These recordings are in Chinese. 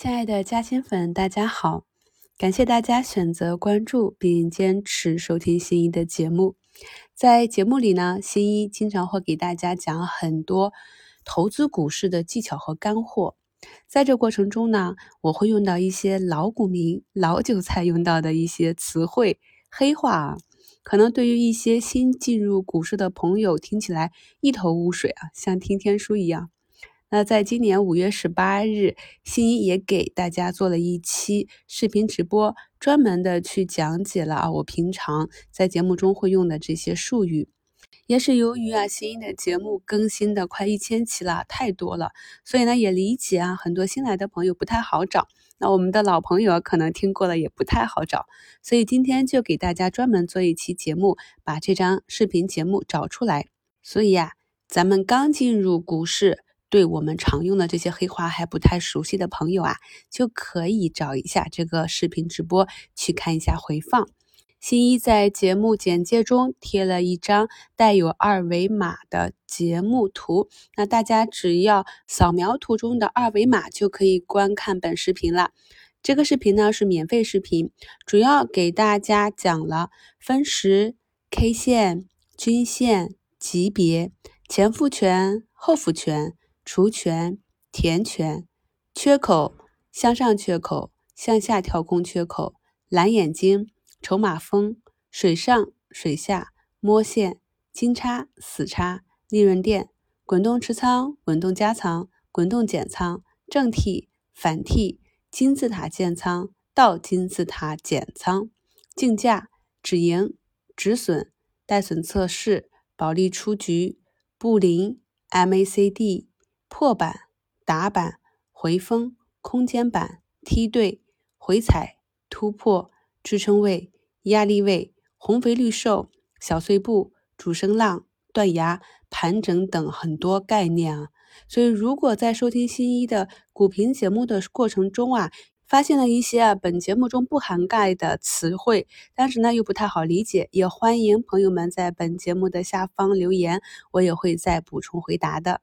亲爱的嘉兴粉，大家好！感谢大家选择关注并坚持收听新一的节目。在节目里呢，新一经常会给大家讲很多投资股市的技巧和干货。在这过程中呢，我会用到一些老股民、老韭菜用到的一些词汇、黑话啊，可能对于一些新进入股市的朋友听起来一头雾水啊，像听天书一样。那在今年五月十八日，新一也给大家做了一期视频直播，专门的去讲解了啊，我平常在节目中会用的这些术语。也是由于啊，新一的节目更新的快一千期了，太多了，所以呢，也理解啊，很多新来的朋友不太好找。那我们的老朋友可能听过了，也不太好找。所以今天就给大家专门做一期节目，把这张视频节目找出来。所以呀，咱们刚进入股市。对我们常用的这些黑话还不太熟悉的朋友啊，就可以找一下这个视频直播去看一下回放。新一在节目简介中贴了一张带有二维码的节目图，那大家只要扫描图中的二维码就可以观看本视频了。这个视频呢是免费视频，主要给大家讲了分时、K 线、均线、级别、前复权、后复权。除权、填权、缺口、向上缺口、向下跳空缺口、蓝眼睛、筹码峰、水上、水下、摸线、金叉、死叉、利润垫、滚动持仓、滚动加仓、滚动减仓、正 T、反 T、金字塔建仓、倒金字塔减仓、竞价、止盈、止损、带损测试、保利出局、布林、MACD。破板、打板、回风、空间板、梯队、回踩、突破、支撑位、压力位、红肥绿瘦、小碎步、主升浪、断崖、盘整等很多概念啊。所以，如果在收听新一的股评节目的过程中啊，发现了一些啊本节目中不涵盖的词汇，但是呢又不太好理解，也欢迎朋友们在本节目的下方留言，我也会再补充回答的。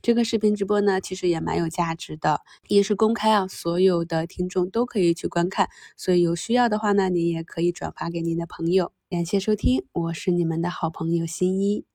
这个视频直播呢，其实也蛮有价值的，也是公开啊，所有的听众都可以去观看，所以有需要的话呢，您也可以转发给您的朋友。感谢收听，我是你们的好朋友新一。